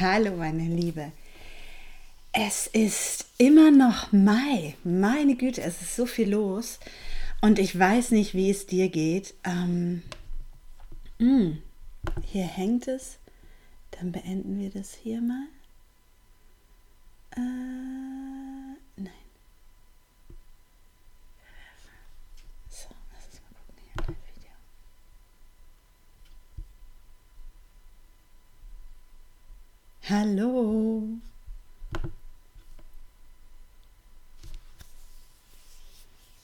Hallo meine Liebe. Es ist immer noch Mai. Meine Güte, es ist so viel los. Und ich weiß nicht, wie es dir geht. Ähm, mh, hm, hier hängt es. Dann beenden wir das hier mal. Äh, nein. So, lass uns mal gucken hier dein Video. Hallo.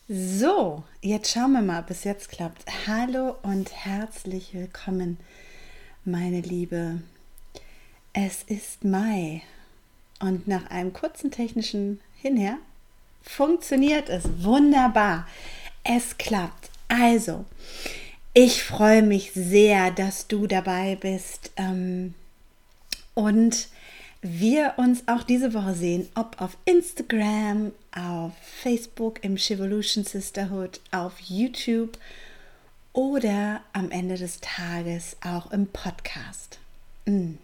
So, jetzt schauen wir mal, ob es jetzt klappt. Hallo und herzlich willkommen, meine Liebe. Es ist Mai und nach einem kurzen technischen Hinher funktioniert es wunderbar. Es klappt. Also, ich freue mich sehr, dass du dabei bist ähm, und wir uns auch diese Woche sehen, ob auf Instagram, auf Facebook im Chivolution Sisterhood, auf YouTube oder am Ende des Tages auch im Podcast. Mm.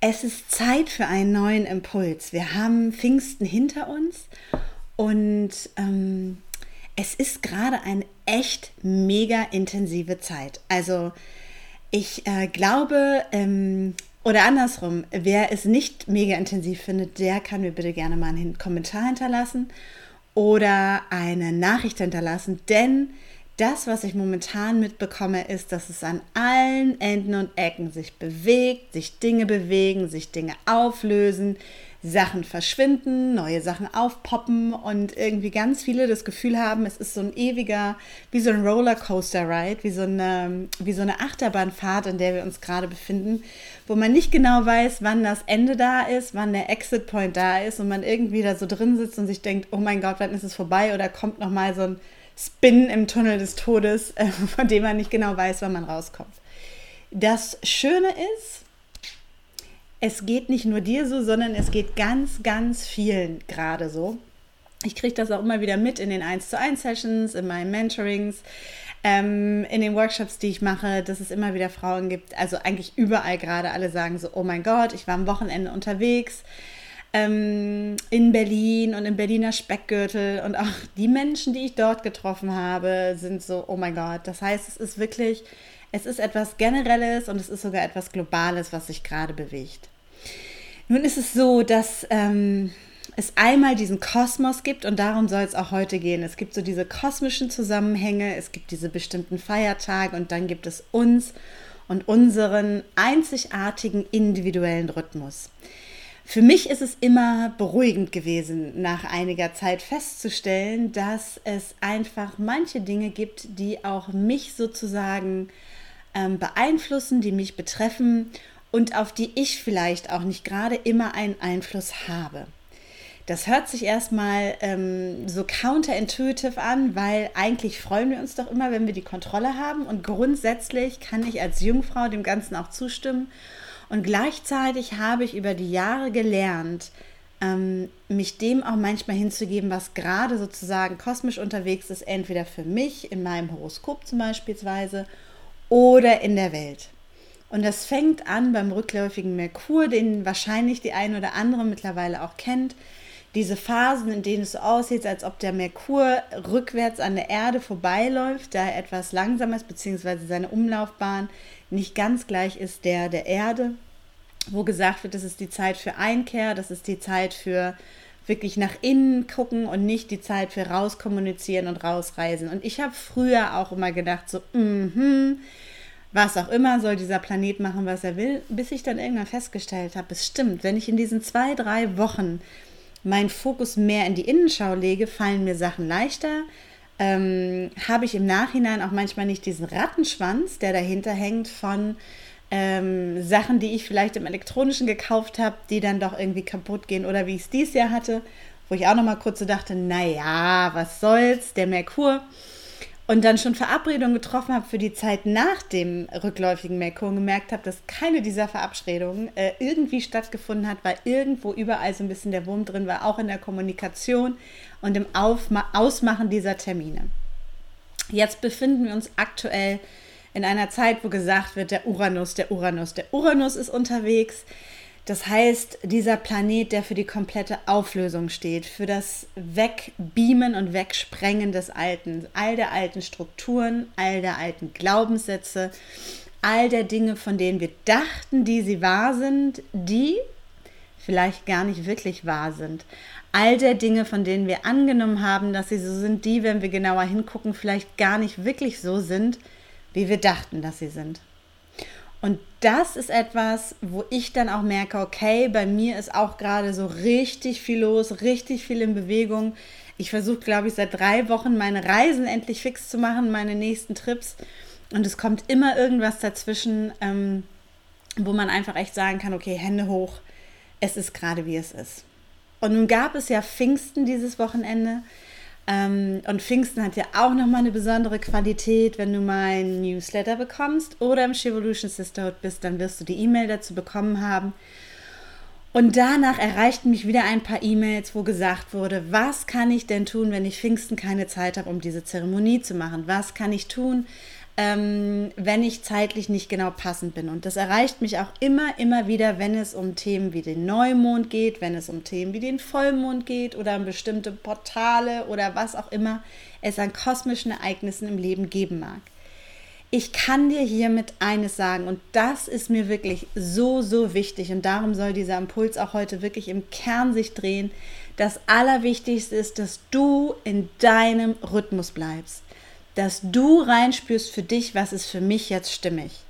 Es ist Zeit für einen neuen Impuls. Wir haben Pfingsten hinter uns und ähm, es ist gerade eine echt mega intensive Zeit. Also ich äh, glaube, ähm, oder andersrum, wer es nicht mega intensiv findet, der kann mir bitte gerne mal einen Kommentar hinterlassen oder eine Nachricht hinterlassen, denn das, was ich momentan mitbekomme, ist, dass es an allen Enden und Ecken sich bewegt, sich Dinge bewegen, sich Dinge auflösen, Sachen verschwinden, neue Sachen aufpoppen und irgendwie ganz viele das Gefühl haben, es ist so ein ewiger, wie so ein Rollercoaster-Ride, wie, so eine, wie so eine Achterbahnfahrt, in der wir uns gerade befinden, wo man nicht genau weiß, wann das Ende da ist, wann der Exit-Point da ist und man irgendwie da so drin sitzt und sich denkt, oh mein Gott, wann ist es vorbei oder kommt nochmal so ein Spin im Tunnel des Todes, von dem man nicht genau weiß, wann man rauskommt. Das Schöne ist, es geht nicht nur dir so, sondern es geht ganz, ganz vielen gerade so. Ich kriege das auch immer wieder mit in den 1 zu 1 Sessions, in meinen Mentorings, ähm, in den Workshops, die ich mache, dass es immer wieder Frauen gibt, also eigentlich überall gerade alle sagen so, oh mein Gott, ich war am Wochenende unterwegs ähm, in Berlin und im Berliner Speckgürtel und auch die Menschen, die ich dort getroffen habe, sind so, oh mein Gott. Das heißt, es ist wirklich, es ist etwas Generelles und es ist sogar etwas Globales, was sich gerade bewegt. Nun ist es so, dass ähm, es einmal diesen Kosmos gibt und darum soll es auch heute gehen. Es gibt so diese kosmischen Zusammenhänge, es gibt diese bestimmten Feiertage und dann gibt es uns und unseren einzigartigen individuellen Rhythmus. Für mich ist es immer beruhigend gewesen, nach einiger Zeit festzustellen, dass es einfach manche Dinge gibt, die auch mich sozusagen ähm, beeinflussen, die mich betreffen und auf die ich vielleicht auch nicht gerade immer einen Einfluss habe. Das hört sich erstmal ähm, so counterintuitive an, weil eigentlich freuen wir uns doch immer, wenn wir die Kontrolle haben. Und grundsätzlich kann ich als Jungfrau dem Ganzen auch zustimmen. Und gleichzeitig habe ich über die Jahre gelernt, ähm, mich dem auch manchmal hinzugeben, was gerade sozusagen kosmisch unterwegs ist, entweder für mich, in meinem Horoskop zum Beispiel, oder in der Welt. Und das fängt an beim rückläufigen Merkur, den wahrscheinlich die eine oder andere mittlerweile auch kennt. Diese Phasen, in denen es so aussieht, als ob der Merkur rückwärts an der Erde vorbeiläuft, da er etwas langsamer ist, beziehungsweise seine Umlaufbahn nicht ganz gleich ist der der Erde, wo gesagt wird, das ist die Zeit für Einkehr, das ist die Zeit für wirklich nach innen gucken und nicht die Zeit für rauskommunizieren und rausreisen. Und ich habe früher auch immer gedacht, so, mhm, mm was auch immer soll dieser Planet machen, was er will, bis ich dann irgendwann festgestellt habe, es stimmt, wenn ich in diesen zwei, drei Wochen meinen Fokus mehr in die Innenschau lege, fallen mir Sachen leichter. Ähm, habe ich im Nachhinein auch manchmal nicht diesen Rattenschwanz, der dahinter hängt von ähm, Sachen, die ich vielleicht im elektronischen gekauft habe, die dann doch irgendwie kaputt gehen oder wie ich es dieses Jahr hatte, wo ich auch noch mal kurz so dachte, naja, was soll's, der Merkur. Und dann schon Verabredungen getroffen habe für die Zeit nach dem rückläufigen Merkur und gemerkt habe, dass keine dieser Verabredungen äh, irgendwie stattgefunden hat, weil irgendwo überall so ein bisschen der Wurm drin war, auch in der Kommunikation und im Aufma Ausmachen dieser Termine. Jetzt befinden wir uns aktuell in einer Zeit, wo gesagt wird, der Uranus, der Uranus, der Uranus ist unterwegs. Das heißt, dieser Planet, der für die komplette Auflösung steht, für das Wegbeamen und Wegsprengen des Alten, all der alten Strukturen, all der alten Glaubenssätze, all der Dinge, von denen wir dachten, die sie wahr sind, die vielleicht gar nicht wirklich wahr sind. All der Dinge, von denen wir angenommen haben, dass sie so sind, die, wenn wir genauer hingucken, vielleicht gar nicht wirklich so sind, wie wir dachten, dass sie sind. Und das ist etwas, wo ich dann auch merke, okay, bei mir ist auch gerade so richtig viel los, richtig viel in Bewegung. Ich versuche, glaube ich, seit drei Wochen meine Reisen endlich fix zu machen, meine nächsten Trips. Und es kommt immer irgendwas dazwischen, ähm, wo man einfach echt sagen kann, okay, Hände hoch, es ist gerade wie es ist. Und nun gab es ja Pfingsten dieses Wochenende. Ähm, und Pfingsten hat ja auch nochmal eine besondere Qualität. Wenn du mein Newsletter bekommst oder im Shevolution Sisterhood bist, dann wirst du die E-Mail dazu bekommen haben. Und danach erreichten mich wieder ein paar E-Mails, wo gesagt wurde, was kann ich denn tun, wenn ich Pfingsten keine Zeit habe, um diese Zeremonie zu machen? Was kann ich tun, ähm, wenn ich zeitlich nicht genau passend bin. Und das erreicht mich auch immer, immer wieder, wenn es um Themen wie den Neumond geht, wenn es um Themen wie den Vollmond geht oder um bestimmte Portale oder was auch immer es an kosmischen Ereignissen im Leben geben mag. Ich kann dir hiermit eines sagen und das ist mir wirklich so, so wichtig und darum soll dieser Impuls auch heute wirklich im Kern sich drehen. Das Allerwichtigste ist, dass du in deinem Rhythmus bleibst dass du reinspürst für dich, was ist für mich jetzt stimmig.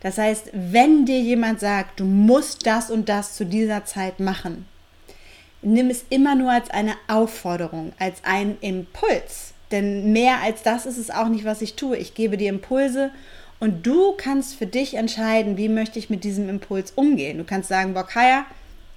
Das heißt, wenn dir jemand sagt, du musst das und das zu dieser Zeit machen, nimm es immer nur als eine Aufforderung, als einen Impuls. Denn mehr als das ist es auch nicht, was ich tue. Ich gebe dir Impulse und du kannst für dich entscheiden, wie möchte ich mit diesem Impuls umgehen. Du kannst sagen, Bock,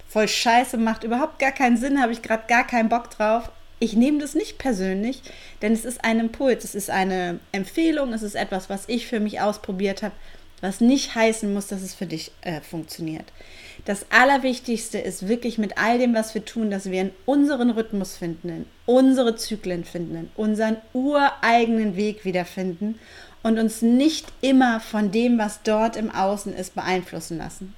voll scheiße, macht überhaupt gar keinen Sinn, habe ich gerade gar keinen Bock drauf, ich nehme das nicht persönlich, denn es ist ein Impuls, es ist eine Empfehlung, es ist etwas, was ich für mich ausprobiert habe, was nicht heißen muss, dass es für dich äh, funktioniert. Das Allerwichtigste ist wirklich mit all dem, was wir tun, dass wir in unseren Rhythmus finden, in unsere Zyklen finden, in unseren ureigenen Weg wiederfinden und uns nicht immer von dem, was dort im Außen ist, beeinflussen lassen.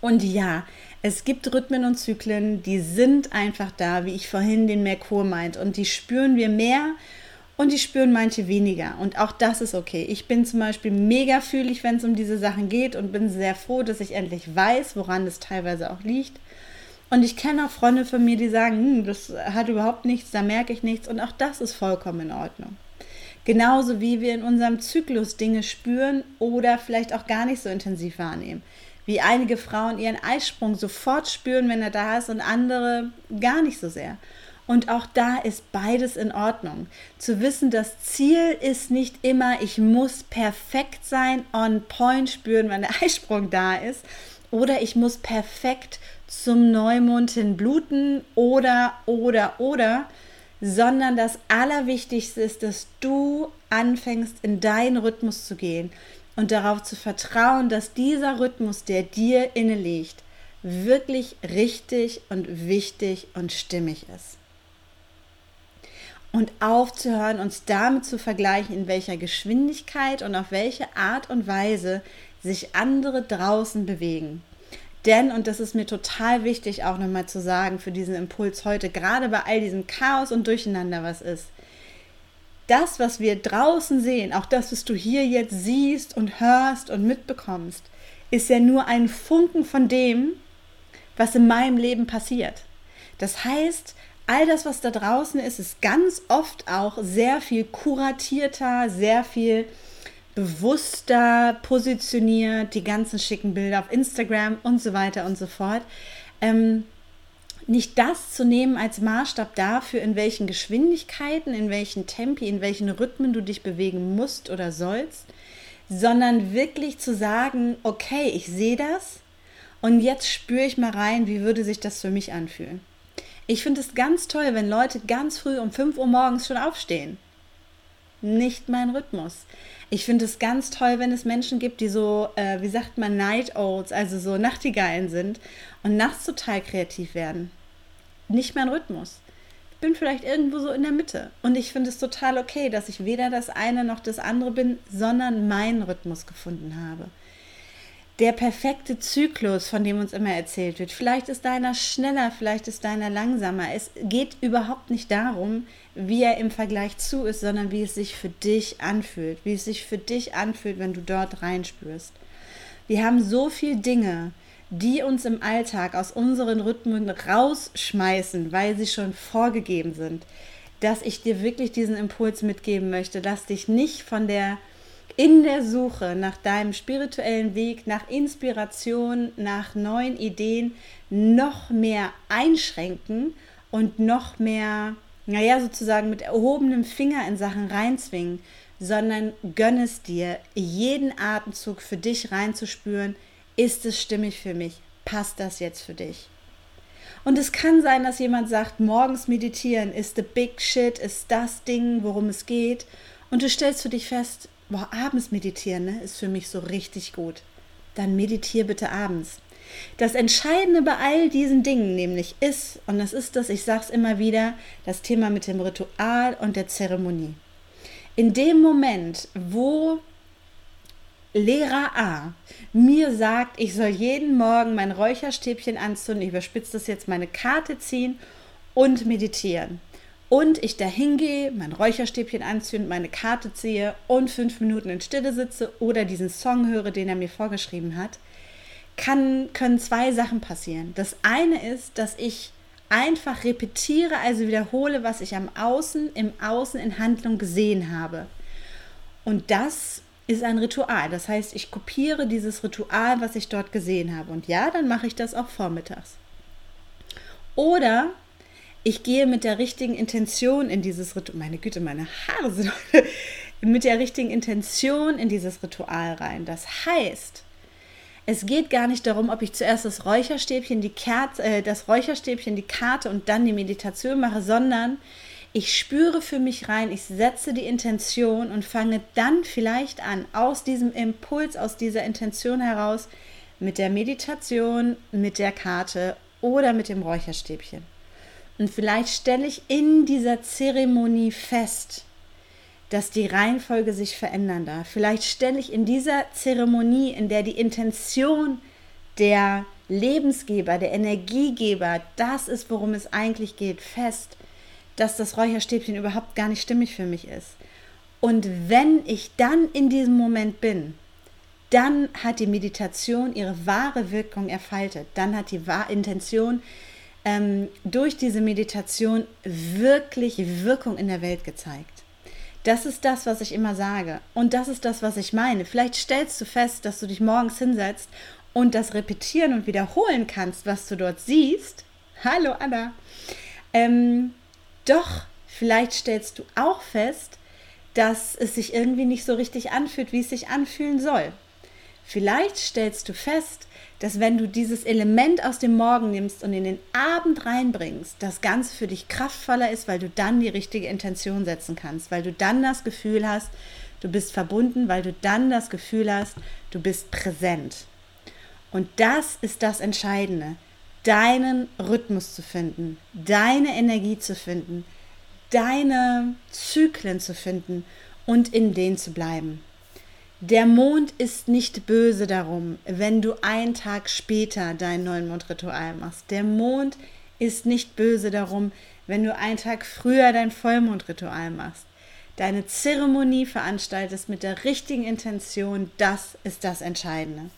Und ja, es gibt Rhythmen und Zyklen, die sind einfach da, wie ich vorhin den Merkur meint. Und die spüren wir mehr und die spüren manche weniger. Und auch das ist okay. Ich bin zum Beispiel mega fühlig, wenn es um diese Sachen geht und bin sehr froh, dass ich endlich weiß, woran es teilweise auch liegt. Und ich kenne auch Freunde von mir, die sagen, hm, das hat überhaupt nichts, da merke ich nichts. Und auch das ist vollkommen in Ordnung. Genauso wie wir in unserem Zyklus Dinge spüren oder vielleicht auch gar nicht so intensiv wahrnehmen wie einige Frauen ihren Eisprung sofort spüren, wenn er da ist und andere gar nicht so sehr. Und auch da ist beides in Ordnung. Zu wissen, das Ziel ist nicht immer, ich muss perfekt sein, on point spüren, wenn der Eisprung da ist. Oder ich muss perfekt zum Neumond hin bluten oder, oder, oder. Sondern das Allerwichtigste ist, dass du anfängst, in deinen Rhythmus zu gehen und darauf zu vertrauen, dass dieser Rhythmus, der dir inne liegt, wirklich richtig und wichtig und stimmig ist. Und aufzuhören, uns damit zu vergleichen, in welcher Geschwindigkeit und auf welche Art und Weise sich andere draußen bewegen. Denn, und das ist mir total wichtig auch nochmal zu sagen für diesen Impuls heute, gerade bei all diesem Chaos und Durcheinander, was ist, das, was wir draußen sehen, auch das, was du hier jetzt siehst und hörst und mitbekommst, ist ja nur ein Funken von dem, was in meinem Leben passiert. Das heißt, all das, was da draußen ist, ist ganz oft auch sehr viel kuratierter, sehr viel bewusster positioniert, die ganzen schicken Bilder auf Instagram und so weiter und so fort. Ähm, nicht das zu nehmen als Maßstab dafür, in welchen Geschwindigkeiten, in welchen Tempi, in welchen Rhythmen du dich bewegen musst oder sollst, sondern wirklich zu sagen, okay, ich sehe das und jetzt spüre ich mal rein, wie würde sich das für mich anfühlen. Ich finde es ganz toll, wenn Leute ganz früh um 5 Uhr morgens schon aufstehen. Nicht mein Rhythmus. Ich finde es ganz toll, wenn es Menschen gibt, die so, äh, wie sagt man, Night Owls, also so Nachtigallen sind und nachts total kreativ werden. Nicht mein Rhythmus. Ich bin vielleicht irgendwo so in der Mitte. Und ich finde es total okay, dass ich weder das eine noch das andere bin, sondern meinen Rhythmus gefunden habe der perfekte Zyklus, von dem uns immer erzählt wird. Vielleicht ist deiner schneller, vielleicht ist deiner langsamer. Es geht überhaupt nicht darum, wie er im Vergleich zu ist, sondern wie es sich für dich anfühlt, wie es sich für dich anfühlt, wenn du dort reinspürst. Wir haben so viele Dinge, die uns im Alltag aus unseren Rhythmen rausschmeißen, weil sie schon vorgegeben sind, dass ich dir wirklich diesen Impuls mitgeben möchte. Lass dich nicht von der in der Suche nach deinem spirituellen Weg, nach Inspiration, nach neuen Ideen noch mehr einschränken und noch mehr, naja, sozusagen mit erhobenem Finger in Sachen reinzwingen, sondern gönn es dir, jeden Atemzug für dich reinzuspüren, ist es stimmig für mich, passt das jetzt für dich? Und es kann sein, dass jemand sagt, morgens meditieren ist the big shit, ist das Ding, worum es geht. Und du stellst für dich fest, boah, abends meditieren ne, ist für mich so richtig gut. Dann meditiere bitte abends. Das Entscheidende bei all diesen Dingen nämlich ist, und das ist das, ich sage es immer wieder, das Thema mit dem Ritual und der Zeremonie. In dem Moment, wo Lehrer A mir sagt, ich soll jeden Morgen mein Räucherstäbchen anzünden, ich überspitze das jetzt, meine Karte ziehen und meditieren, und ich da hingehe, mein Räucherstäbchen anzünde, meine Karte ziehe und fünf Minuten in Stille sitze oder diesen Song höre, den er mir vorgeschrieben hat, kann, können zwei Sachen passieren. Das eine ist, dass ich einfach repetiere, also wiederhole, was ich am Außen, im Außen in Handlung gesehen habe. Und das ist ein Ritual. Das heißt, ich kopiere dieses Ritual, was ich dort gesehen habe. Und ja, dann mache ich das auch vormittags. Oder ich gehe mit der richtigen Intention in dieses Ritual. Meine Güte, meine Haare sind mit der richtigen Intention in dieses Ritual rein. Das heißt, es geht gar nicht darum, ob ich zuerst das Räucherstäbchen, die Kerze, äh, das Räucherstäbchen, die Karte und dann die Meditation mache, sondern ich spüre für mich rein, ich setze die Intention und fange dann vielleicht an, aus diesem Impuls, aus dieser Intention heraus, mit der Meditation, mit der Karte oder mit dem Räucherstäbchen. Und vielleicht stelle ich in dieser Zeremonie fest, dass die Reihenfolge sich verändern darf. Vielleicht stelle ich in dieser Zeremonie, in der die Intention der Lebensgeber, der Energiegeber, das ist, worum es eigentlich geht, fest, dass das Räucherstäbchen überhaupt gar nicht stimmig für mich ist. Und wenn ich dann in diesem Moment bin, dann hat die Meditation ihre wahre Wirkung erfaltet. Dann hat die Intention ähm, durch diese Meditation wirklich Wirkung in der Welt gezeigt. Das ist das, was ich immer sage. Und das ist das, was ich meine. Vielleicht stellst du fest, dass du dich morgens hinsetzt und das repetieren und wiederholen kannst, was du dort siehst. Hallo Anna. Ähm, doch, vielleicht stellst du auch fest, dass es sich irgendwie nicht so richtig anfühlt, wie es sich anfühlen soll. Vielleicht stellst du fest, dass wenn du dieses Element aus dem Morgen nimmst und in den Abend reinbringst, das Ganze für dich kraftvoller ist, weil du dann die richtige Intention setzen kannst, weil du dann das Gefühl hast, du bist verbunden, weil du dann das Gefühl hast, du bist präsent. Und das ist das Entscheidende, deinen Rhythmus zu finden, deine Energie zu finden, deine Zyklen zu finden und in denen zu bleiben. Der Mond ist nicht böse darum, wenn du einen Tag später dein Neumondritual machst. Der Mond ist nicht böse darum, wenn du einen Tag früher dein Vollmondritual machst. Deine Zeremonie veranstaltest mit der richtigen Intention, das ist das Entscheidende.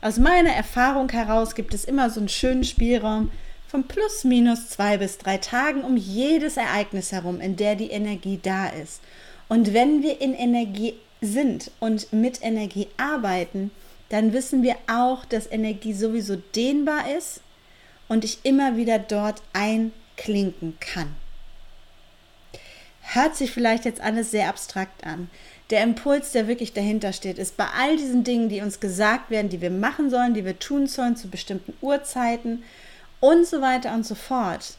Aus meiner Erfahrung heraus gibt es immer so einen schönen Spielraum von plus minus zwei bis drei Tagen um jedes Ereignis herum, in der die Energie da ist. Und wenn wir in Energie sind und mit Energie arbeiten, dann wissen wir auch, dass Energie sowieso dehnbar ist und ich immer wieder dort einklinken kann. Hört sich vielleicht jetzt alles sehr abstrakt an. Der Impuls, der wirklich dahinter steht, ist bei all diesen Dingen, die uns gesagt werden, die wir machen sollen, die wir tun sollen zu bestimmten Uhrzeiten und so weiter und so fort,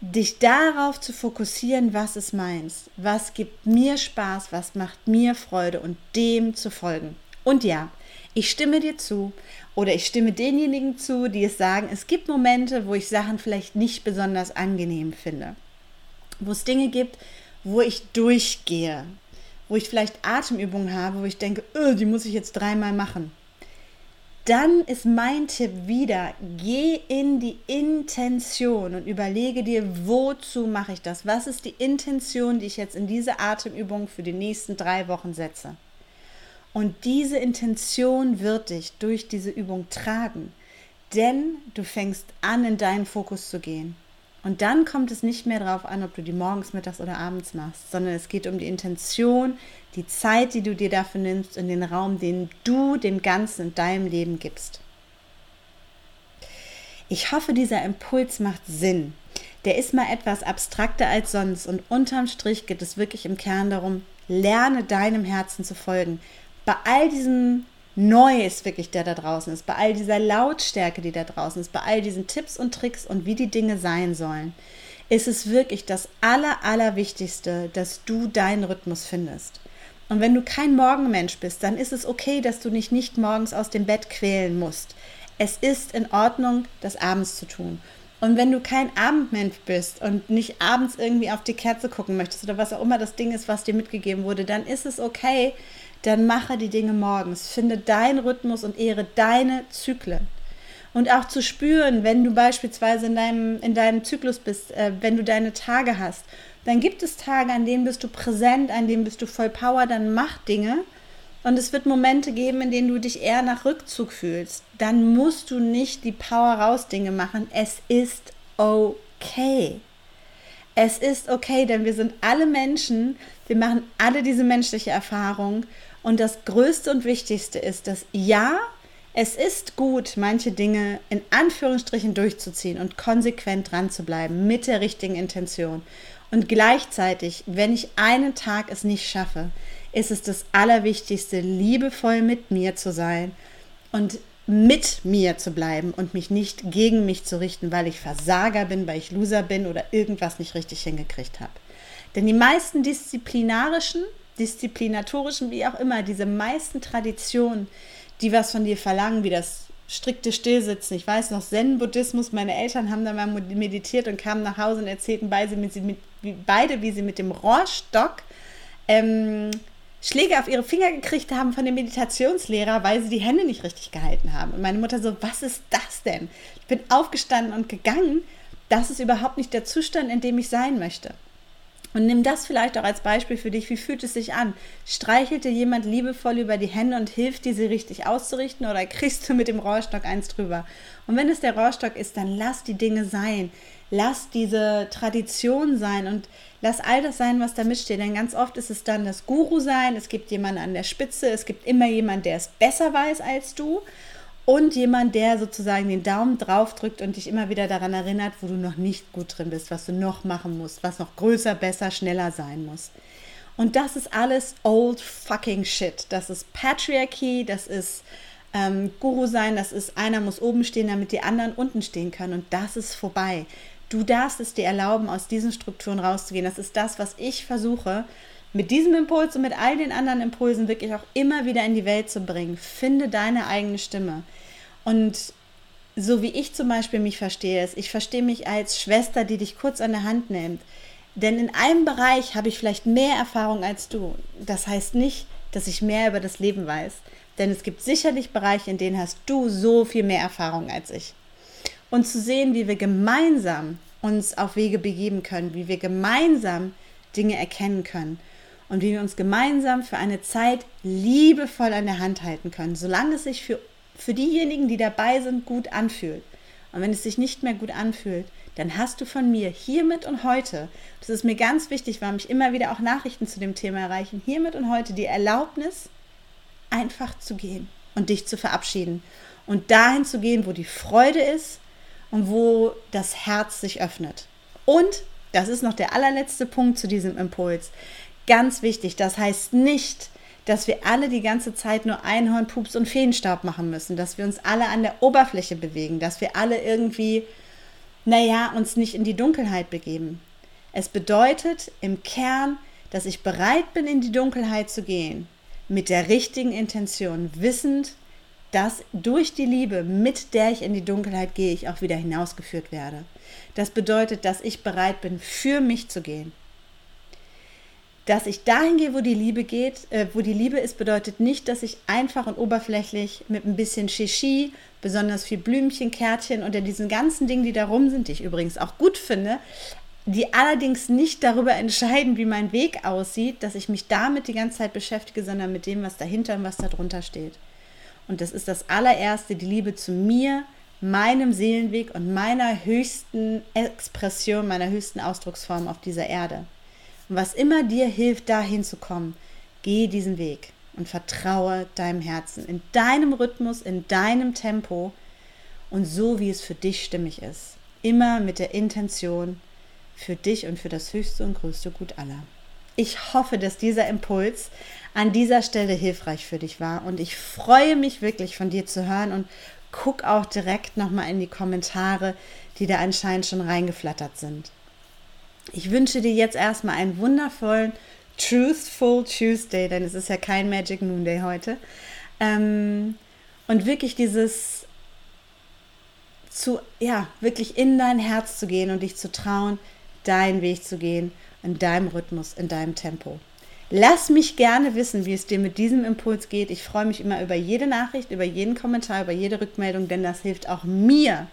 dich darauf zu fokussieren, was es meinst, was gibt mir Spaß, was macht mir Freude und dem zu folgen. Und ja, ich stimme dir zu oder ich stimme denjenigen zu, die es sagen, es gibt Momente, wo ich Sachen vielleicht nicht besonders angenehm finde, wo es Dinge gibt, wo ich durchgehe, wo ich vielleicht Atemübungen habe, wo ich denke, öh, die muss ich jetzt dreimal machen. Dann ist mein Tipp wieder, geh in die Intention und überlege dir, wozu mache ich das? Was ist die Intention, die ich jetzt in diese Atemübung für die nächsten drei Wochen setze? Und diese Intention wird dich durch diese Übung tragen, denn du fängst an, in deinen Fokus zu gehen. Und dann kommt es nicht mehr darauf an, ob du die morgens, mittags oder abends machst, sondern es geht um die Intention, die Zeit, die du dir dafür nimmst und den Raum, den du dem Ganzen in deinem Leben gibst. Ich hoffe, dieser Impuls macht Sinn. Der ist mal etwas abstrakter als sonst und unterm Strich geht es wirklich im Kern darum, lerne deinem Herzen zu folgen. Bei all diesem Neues wirklich, der da draußen ist, bei all dieser Lautstärke, die da draußen ist, bei all diesen Tipps und Tricks und wie die Dinge sein sollen, ist es wirklich das Aller, Allerwichtigste, dass du deinen Rhythmus findest. Und wenn du kein Morgenmensch bist, dann ist es okay, dass du dich nicht morgens aus dem Bett quälen musst. Es ist in Ordnung, das abends zu tun. Und wenn du kein Abendmensch bist und nicht abends irgendwie auf die Kerze gucken möchtest oder was auch immer das Ding ist, was dir mitgegeben wurde, dann ist es okay, dann mache die Dinge morgens. Finde deinen Rhythmus und ehre deine Zyklen. Und auch zu spüren, wenn du beispielsweise in deinem, in deinem Zyklus bist, äh, wenn du deine Tage hast, dann gibt es Tage, an denen bist du präsent, an denen bist du voll Power, dann mach Dinge. Und es wird Momente geben, in denen du dich eher nach Rückzug fühlst. Dann musst du nicht die Power raus Dinge machen. Es ist okay. Es ist okay, denn wir sind alle Menschen. Wir machen alle diese menschliche Erfahrung. Und das Größte und Wichtigste ist, dass ja, es ist gut, manche Dinge in Anführungsstrichen durchzuziehen und konsequent dran zu bleiben mit der richtigen Intention. Und gleichzeitig, wenn ich einen Tag es nicht schaffe, ist es das Allerwichtigste, liebevoll mit mir zu sein und mit mir zu bleiben und mich nicht gegen mich zu richten, weil ich Versager bin, weil ich Loser bin oder irgendwas nicht richtig hingekriegt habe. Denn die meisten disziplinarischen disziplinatorischen, wie auch immer, diese meisten Traditionen, die was von dir verlangen, wie das strikte Stillsitzen. Ich weiß noch, Zen-Buddhismus, meine Eltern haben da mal meditiert und kamen nach Hause und erzählten beide, mit, mit, beide wie sie mit dem Rohrstock ähm, Schläge auf ihre Finger gekriegt haben von dem Meditationslehrer, weil sie die Hände nicht richtig gehalten haben. Und meine Mutter so, was ist das denn? Ich bin aufgestanden und gegangen. Das ist überhaupt nicht der Zustand, in dem ich sein möchte. Und nimm das vielleicht auch als Beispiel für dich. Wie fühlt es sich an? Streichelt dir jemand liebevoll über die Hände und hilft dir, sie richtig auszurichten oder kriegst du mit dem Rohrstock eins drüber? Und wenn es der Rohrstock ist, dann lass die Dinge sein. Lass diese Tradition sein und lass all das sein, was da mitsteht. Denn ganz oft ist es dann das Guru sein. Es gibt jemanden an der Spitze. Es gibt immer jemanden, der es besser weiß als du und jemand, der sozusagen den Daumen drauf drückt und dich immer wieder daran erinnert, wo du noch nicht gut drin bist, was du noch machen musst, was noch größer, besser, schneller sein muss. Und das ist alles old fucking shit. Das ist Patriarchy, das ist ähm, Guru sein, das ist einer muss oben stehen, damit die anderen unten stehen können. Und das ist vorbei. Du darfst es dir erlauben, aus diesen Strukturen rauszugehen. Das ist das, was ich versuche, mit diesem Impuls und mit all den anderen Impulsen wirklich auch immer wieder in die Welt zu bringen. Finde deine eigene Stimme. Und so wie ich zum Beispiel mich verstehe, ist, ich verstehe mich als Schwester, die dich kurz an der Hand nimmt. Denn in einem Bereich habe ich vielleicht mehr Erfahrung als du. Das heißt nicht, dass ich mehr über das Leben weiß. Denn es gibt sicherlich Bereiche, in denen hast du so viel mehr Erfahrung als ich. Und zu sehen, wie wir gemeinsam uns auf Wege begeben können, wie wir gemeinsam Dinge erkennen können und wie wir uns gemeinsam für eine Zeit liebevoll an der Hand halten können, solange es sich für für diejenigen, die dabei sind, gut anfühlt. Und wenn es sich nicht mehr gut anfühlt, dann hast du von mir hiermit und heute, das ist mir ganz wichtig, weil mich immer wieder auch Nachrichten zu dem Thema erreichen, hiermit und heute die Erlaubnis, einfach zu gehen und dich zu verabschieden und dahin zu gehen, wo die Freude ist und wo das Herz sich öffnet. Und, das ist noch der allerletzte Punkt zu diesem Impuls, Ganz wichtig, das heißt nicht, dass wir alle die ganze Zeit nur Einhorn, Pups und Feenstaub machen müssen, dass wir uns alle an der Oberfläche bewegen, dass wir alle irgendwie, naja, uns nicht in die Dunkelheit begeben. Es bedeutet im Kern, dass ich bereit bin, in die Dunkelheit zu gehen, mit der richtigen Intention, wissend, dass durch die Liebe, mit der ich in die Dunkelheit gehe, ich auch wieder hinausgeführt werde. Das bedeutet, dass ich bereit bin, für mich zu gehen. Dass ich dahin gehe, wo die Liebe geht, äh, wo die Liebe ist, bedeutet nicht, dass ich einfach und oberflächlich mit ein bisschen Shishi, besonders viel Blümchen, Kärtchen unter diesen ganzen Dingen, die da rum sind, die ich übrigens auch gut finde, die allerdings nicht darüber entscheiden, wie mein Weg aussieht, dass ich mich damit die ganze Zeit beschäftige, sondern mit dem, was dahinter und was darunter steht. Und das ist das allererste, die Liebe zu mir, meinem Seelenweg und meiner höchsten Expression, meiner höchsten Ausdrucksform auf dieser Erde. Und was immer dir hilft, dahin zu kommen, geh diesen Weg und vertraue deinem Herzen, in deinem Rhythmus, in deinem Tempo und so, wie es für dich stimmig ist. Immer mit der Intention, für dich und für das höchste und größte Gut aller. Ich hoffe, dass dieser Impuls an dieser Stelle hilfreich für dich war und ich freue mich wirklich von dir zu hören und guck auch direkt nochmal in die Kommentare, die da anscheinend schon reingeflattert sind. Ich wünsche dir jetzt erstmal einen wundervollen Truthful Tuesday, denn es ist ja kein Magic Moon Day heute. Ähm, und wirklich dieses zu, ja, wirklich in dein Herz zu gehen und dich zu trauen, deinen Weg zu gehen, in deinem Rhythmus, in deinem Tempo. Lass mich gerne wissen, wie es dir mit diesem Impuls geht. Ich freue mich immer über jede Nachricht, über jeden Kommentar, über jede Rückmeldung, denn das hilft auch mir,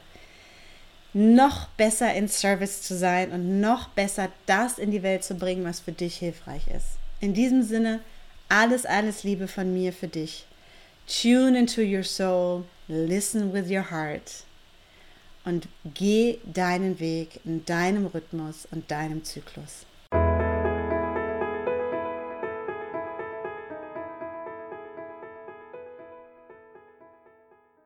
noch besser in Service zu sein und noch besser das in die Welt zu bringen, was für dich hilfreich ist. In diesem Sinne, alles, alles Liebe von mir für dich. Tune into your soul, listen with your heart und geh deinen Weg in deinem Rhythmus und deinem Zyklus.